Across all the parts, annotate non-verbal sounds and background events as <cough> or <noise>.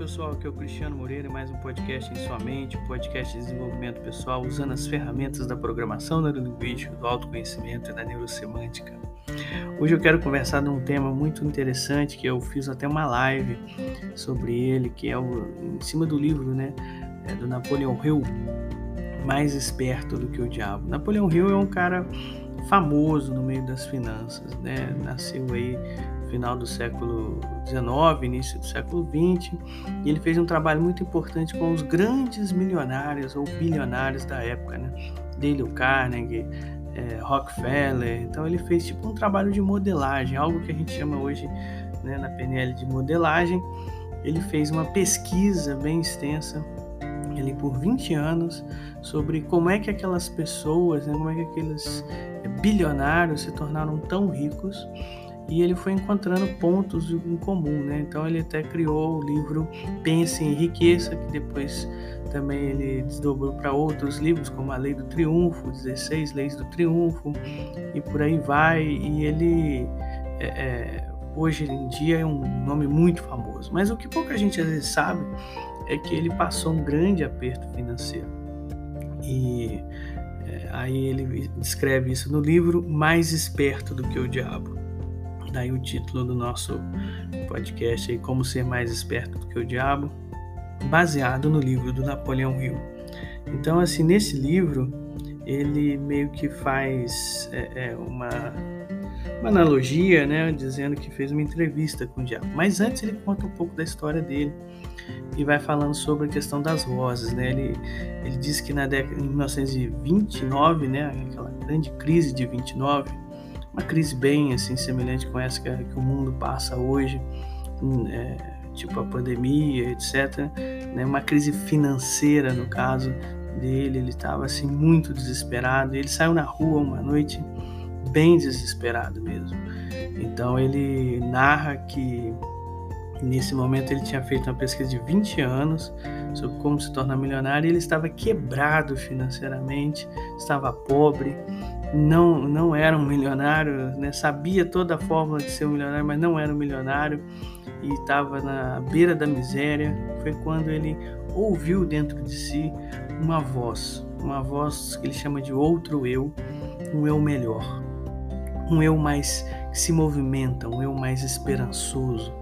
pessoal, aqui é o Cristiano Moreira, mais um podcast em sua mente, um podcast de desenvolvimento pessoal, usando as ferramentas da programação neurolinguística, do autoconhecimento e da neurosemântica. Hoje eu quero conversar de um tema muito interessante que eu fiz até uma live sobre ele, que é o, em cima do livro, né, é do Napoleão Hill, Mais Esperto do que o Diabo. Napoleão Hill é um cara famoso no meio das finanças, né? Nasceu aí final do século XIX, início do século XX, e ele fez um trabalho muito importante com os grandes milionários ou bilionários da época, né? Dale Carnegie, é, Rockefeller. Então ele fez tipo um trabalho de modelagem, algo que a gente chama hoje né, na PNL de modelagem. Ele fez uma pesquisa bem extensa ali por 20 anos sobre como é que aquelas pessoas, né, como é que aqueles é, bilionários se tornaram tão ricos e ele foi encontrando pontos em comum, né? Então ele até criou o livro Pense em Riqueza, que depois também ele desdobrou para outros livros, como A Lei do Triunfo, 16 Leis do Triunfo, e por aí vai. E ele é, é, hoje em dia é um nome muito famoso. Mas o que pouca gente às vezes sabe é que ele passou um grande aperto financeiro. E é, aí ele descreve isso no livro Mais Esperto do que o Diabo. Daí o título do nosso podcast aí, Como Ser Mais Esperto do que o Diabo, baseado no livro do Napoleão Hill. Então, assim, nesse livro, ele meio que faz é, é, uma, uma analogia, né, dizendo que fez uma entrevista com o diabo. Mas antes ele conta um pouco da história dele e vai falando sobre a questão das vozes, né? Ele, ele diz que na década de 1929, né, aquela grande crise de 29, uma crise bem assim semelhante com essa que, que o mundo passa hoje, hum, é, tipo a pandemia, etc. Né? Uma crise financeira no caso dele, ele estava assim muito desesperado. Ele saiu na rua uma noite bem desesperado mesmo. Então ele narra que nesse momento ele tinha feito uma pesquisa de 20 anos sobre como se tornar milionário e ele estava quebrado financeiramente, estava pobre, não, não era um milionário, né? sabia toda a fórmula de ser um milionário, mas não era um milionário e estava na beira da miséria. Foi quando ele ouviu dentro de si uma voz, uma voz que ele chama de outro eu, um eu melhor, um eu mais que se movimenta, um eu mais esperançoso,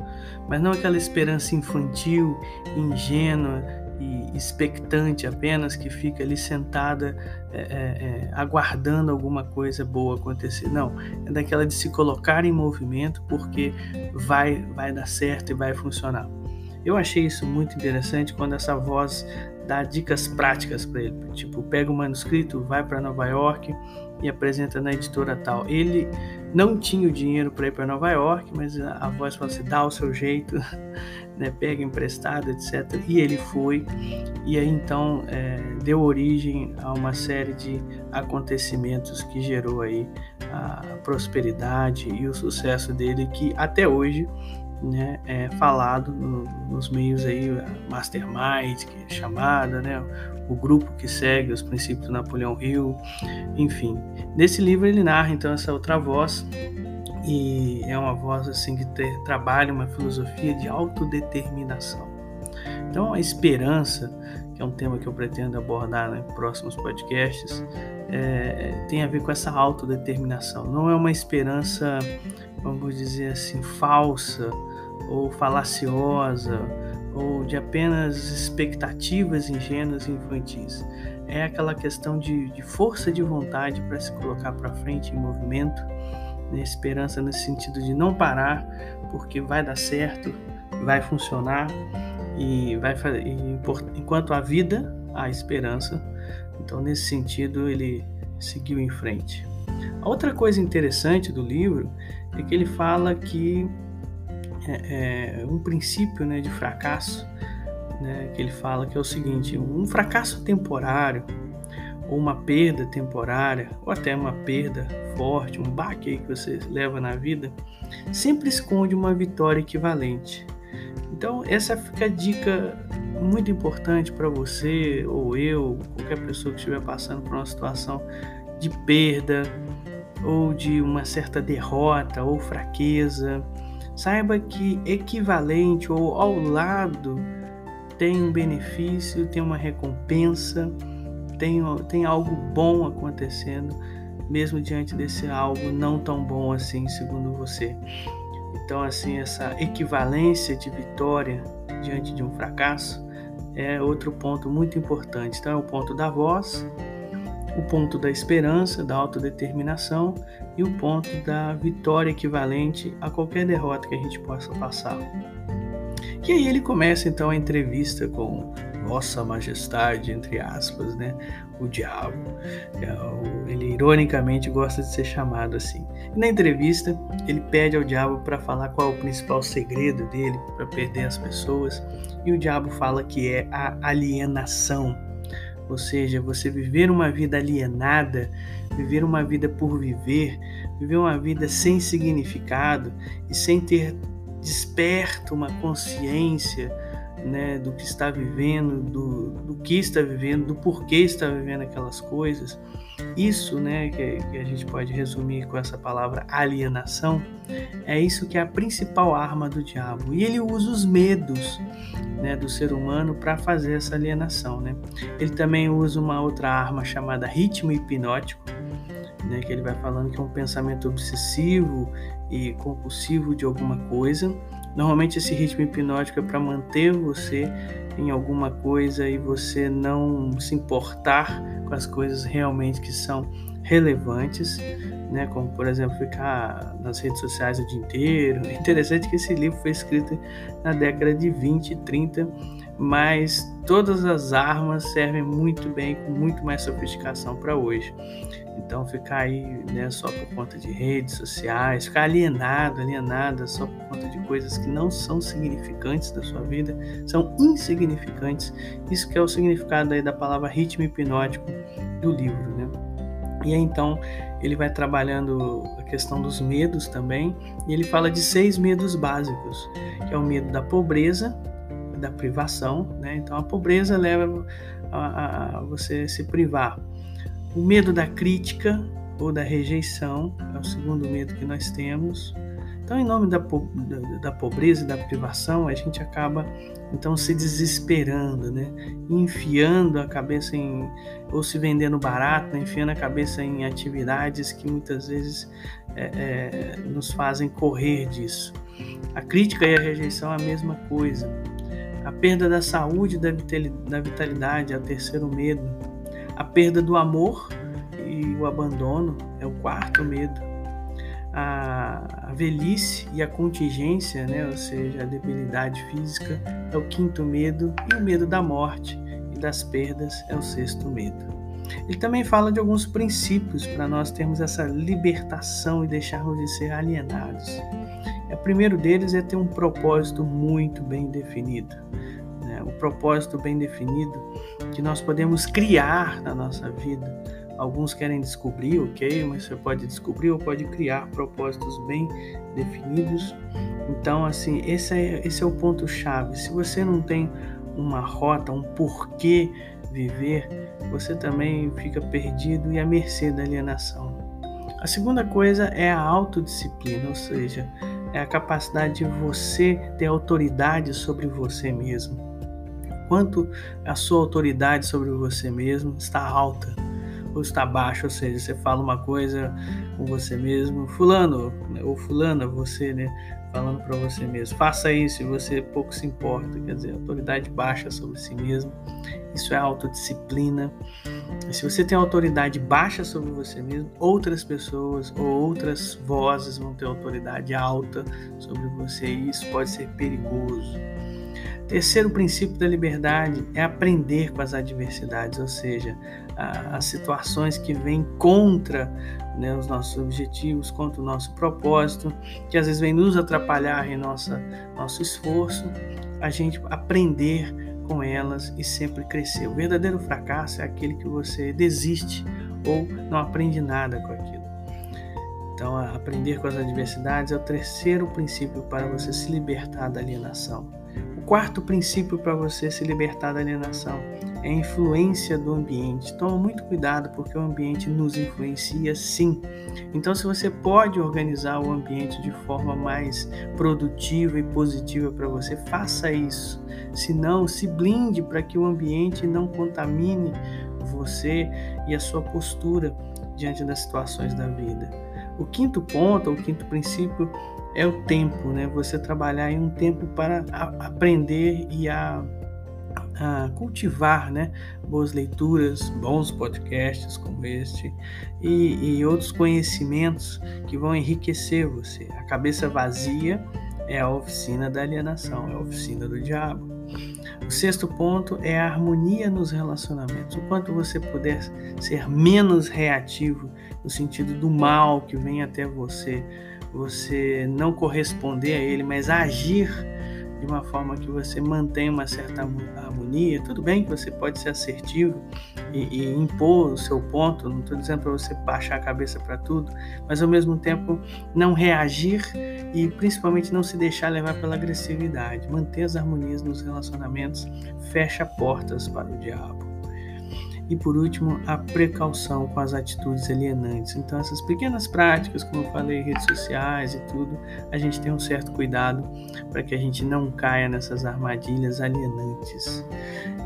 mas não aquela esperança infantil, ingênua e expectante apenas que fica ali sentada é, é, é, aguardando alguma coisa boa acontecer. Não, é daquela de se colocar em movimento porque vai, vai dar certo e vai funcionar. Eu achei isso muito interessante quando essa voz dá dicas práticas para ele. Tipo, pega o manuscrito, vai para Nova York e apresenta na editora tal. Ele não tinha o dinheiro para ir para Nova York, mas a, a voz fala assim: dá o seu jeito, <laughs> né, pega emprestado, etc. E ele foi, e aí então é, deu origem a uma série de acontecimentos que gerou aí a prosperidade e o sucesso dele, que até hoje né, é falado no, nos meios aí, Mastermind, que é chamada, né, o grupo que segue os princípios do Napoleão Hill, enfim. Nesse livro ele narra então essa outra voz e é uma voz assim que ter, trabalha uma filosofia de autodeterminação. Então a esperança, que é um tema que eu pretendo abordar em próximos podcasts, é, tem a ver com essa autodeterminação. Não é uma esperança, vamos dizer assim, falsa ou falaciosa ou de apenas expectativas ingênuas e infantis. É aquela questão de, de força de vontade para se colocar para frente em movimento, né? esperança nesse sentido de não parar, porque vai dar certo, vai funcionar e vai fazer. enquanto a vida, há esperança. Então, nesse sentido, ele seguiu em frente. A outra coisa interessante do livro é que ele fala que é, é, um princípio né, de fracasso, né, que ele fala que é o seguinte: um fracasso temporário, ou uma perda temporária, ou até uma perda forte, um baque que você leva na vida, sempre esconde uma vitória equivalente. Então, essa fica a dica muito importante para você, ou eu, qualquer pessoa que estiver passando por uma situação de perda, ou de uma certa derrota ou fraqueza, Saiba que equivalente ou ao lado tem um benefício, tem uma recompensa, tem, tem algo bom acontecendo, mesmo diante desse algo não tão bom assim, segundo você. Então, assim, essa equivalência de vitória diante de um fracasso é outro ponto muito importante. Então, é o ponto da voz, o ponto da esperança, da autodeterminação e o ponto da vitória equivalente a qualquer derrota que a gente possa passar. E aí ele começa então a entrevista com Vossa Majestade, entre aspas, né? O diabo. É, ele ironicamente gosta de ser chamado assim. Na entrevista, ele pede ao diabo para falar qual é o principal segredo dele para perder as pessoas. E o diabo fala que é a alienação. Ou seja, você viver uma vida alienada, viver uma vida por viver, viver uma vida sem significado e sem ter desperto uma consciência né, do que está vivendo, do, do que está vivendo, do porquê está vivendo aquelas coisas. Isso, né, que, que, a gente pode resumir com essa palavra alienação, é isso que é a principal arma do diabo. E ele usa os medos né, do ser humano para fazer essa alienação. Né? Ele também usa uma outra arma chamada ritmo hipnótico, né, que ele vai falando que é um pensamento obsessivo e compulsivo de alguma coisa. Normalmente esse ritmo hipnótico é para manter você em alguma coisa e você não se importar com as coisas realmente que são relevantes, né? Como por exemplo ficar nas redes sociais o dia inteiro. <laughs> Interessante que esse livro foi escrito na década de 20 e 30 mas todas as armas servem muito bem, com muito mais sofisticação para hoje. Então ficar aí né, só por conta de redes sociais, ficar alienado, alienada só por conta de coisas que não são significantes da sua vida, são insignificantes. Isso que é o significado aí da palavra ritmo hipnótico do livro, né? E aí, então ele vai trabalhando a questão dos medos também, e ele fala de seis medos básicos, que é o medo da pobreza, da privação, né? Então a pobreza leva a, a, você se privar. O medo da crítica ou da rejeição é o segundo medo que nós temos. Então, em nome da, da, da pobreza e da privação, a gente acaba então se desesperando, né? Enfiando a cabeça em ou se vendendo barato, né? enfiando a cabeça em atividades que muitas vezes é, é, nos fazem correr disso. A crítica e a rejeição é a mesma coisa. A perda da saúde da vitalidade é o terceiro medo. A perda do amor e o abandono é o quarto medo. A, velhice e a contingência, né, ou seja, a debilidade física, é o quinto medo. E o medo da morte e das perdas é o sexto medo. Ele também fala de alguns princípios para nós termos essa libertação e deixarmos de ser alienados. O primeiro deles é ter um propósito muito bem definido. Né? O propósito bem definido que nós podemos criar na nossa vida. Alguns querem descobrir, ok, mas você pode descobrir ou pode criar propósitos bem definidos. Então, assim, esse é, esse é o ponto-chave. Se você não tem uma rota, um porquê viver, você também fica perdido e à mercê da alienação. A segunda coisa é a autodisciplina, ou seja, é a capacidade de você ter autoridade sobre você mesmo. Quanto a sua autoridade sobre você mesmo está alta ou está baixa, ou seja, você fala uma coisa com você mesmo, fulano ou fulana, você, né, falando para você mesmo, faça isso e você pouco se importa, quer dizer, autoridade baixa sobre si mesmo. Isso é autodisciplina. E se você tem autoridade baixa sobre você mesmo, outras pessoas ou outras vozes vão ter autoridade alta sobre você e isso pode ser perigoso. Terceiro princípio da liberdade é aprender com as adversidades, ou seja, as situações que vêm contra né, os nossos objetivos, contra o nosso propósito, que às vezes vem nos atrapalhar em nossa, nosso esforço, a gente aprender com elas e sempre crescer. O verdadeiro fracasso é aquele que você desiste ou não aprende nada com aquilo. Então, aprender com as adversidades é o terceiro princípio para você se libertar da alienação. Quarto princípio para você se libertar da alienação é a influência do ambiente. Toma muito cuidado porque o ambiente nos influencia sim. Então, se você pode organizar o ambiente de forma mais produtiva e positiva para você, faça isso. Se não, se blinde para que o ambiente não contamine você e a sua postura diante das situações da vida. O quinto ponto, o quinto princípio é o tempo, né? Você trabalhar em um tempo para aprender e a, a cultivar, né? Boas leituras, bons podcasts como este e, e outros conhecimentos que vão enriquecer você. A cabeça vazia é a oficina da alienação, é a oficina do diabo. O sexto ponto é a harmonia nos relacionamentos. O quanto você puder ser menos reativo no sentido do mal que vem até você, você não corresponder a ele, mas agir de uma forma que você mantenha uma certa harmonia. Tudo bem que você pode ser assertivo e, e impor o seu ponto, não estou dizendo para você baixar a cabeça para tudo, mas ao mesmo tempo não reagir e principalmente não se deixar levar pela agressividade. Manter as harmonias nos relacionamentos fecha portas para o diabo. E por último, a precaução com as atitudes alienantes. Então, essas pequenas práticas, como eu falei, redes sociais e tudo, a gente tem um certo cuidado para que a gente não caia nessas armadilhas alienantes.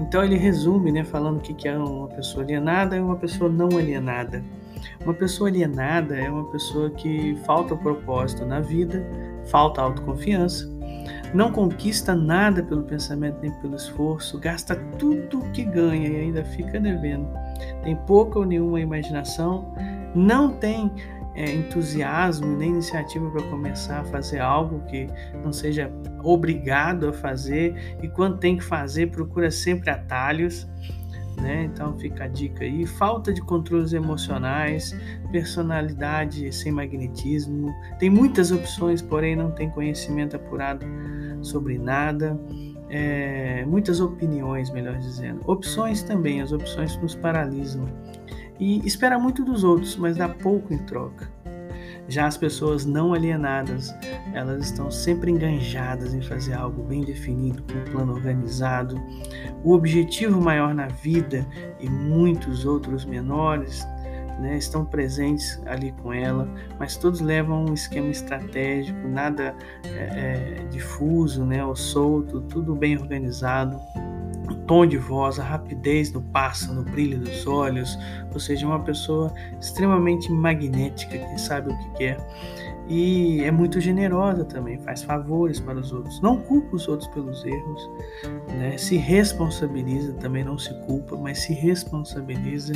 Então, ele resume, né, falando o que é uma pessoa alienada e uma pessoa não alienada. Uma pessoa alienada é uma pessoa que falta propósito na vida, falta autoconfiança, não conquista nada pelo pensamento nem pelo esforço, gasta tudo o que ganha e ainda fica devendo. Tem pouca ou nenhuma imaginação, não tem é, entusiasmo nem iniciativa para começar a fazer algo que não seja obrigado a fazer e quando tem que fazer procura sempre atalhos. Né? Então fica a dica aí. Falta de controles emocionais, personalidade sem magnetismo. Tem muitas opções, porém não tem conhecimento apurado sobre nada, é, muitas opiniões, melhor dizendo. Opções também, as opções nos paralisam. E espera muito dos outros, mas dá pouco em troca. Já as pessoas não alienadas, elas estão sempre enganjadas em fazer algo bem definido, com um plano organizado. O objetivo maior na vida e muitos outros menores né, estão presentes ali com ela, mas todos levam um esquema estratégico, nada é, é, difuso né, ou solto, tudo bem organizado. Tom de voz, a rapidez no passo, no brilho dos olhos, ou seja, uma pessoa extremamente magnética que sabe o que quer e é muito generosa também, faz favores para os outros, não culpa os outros pelos erros, né? se responsabiliza, também não se culpa, mas se responsabiliza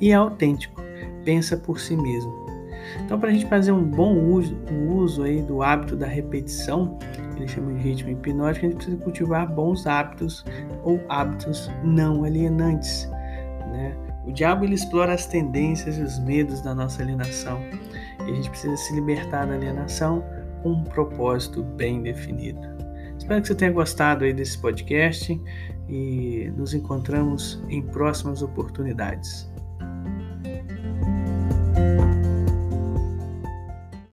e é autêntico pensa por si mesmo. Então, para a gente fazer um bom uso, um uso aí do hábito da repetição, ele chama de ritmo hipnótico, a gente precisa cultivar bons hábitos ou hábitos não alienantes. Né? O diabo ele explora as tendências e os medos da nossa alienação e a gente precisa se libertar da alienação com um propósito bem definido. Espero que você tenha gostado aí desse podcast e nos encontramos em próximas oportunidades.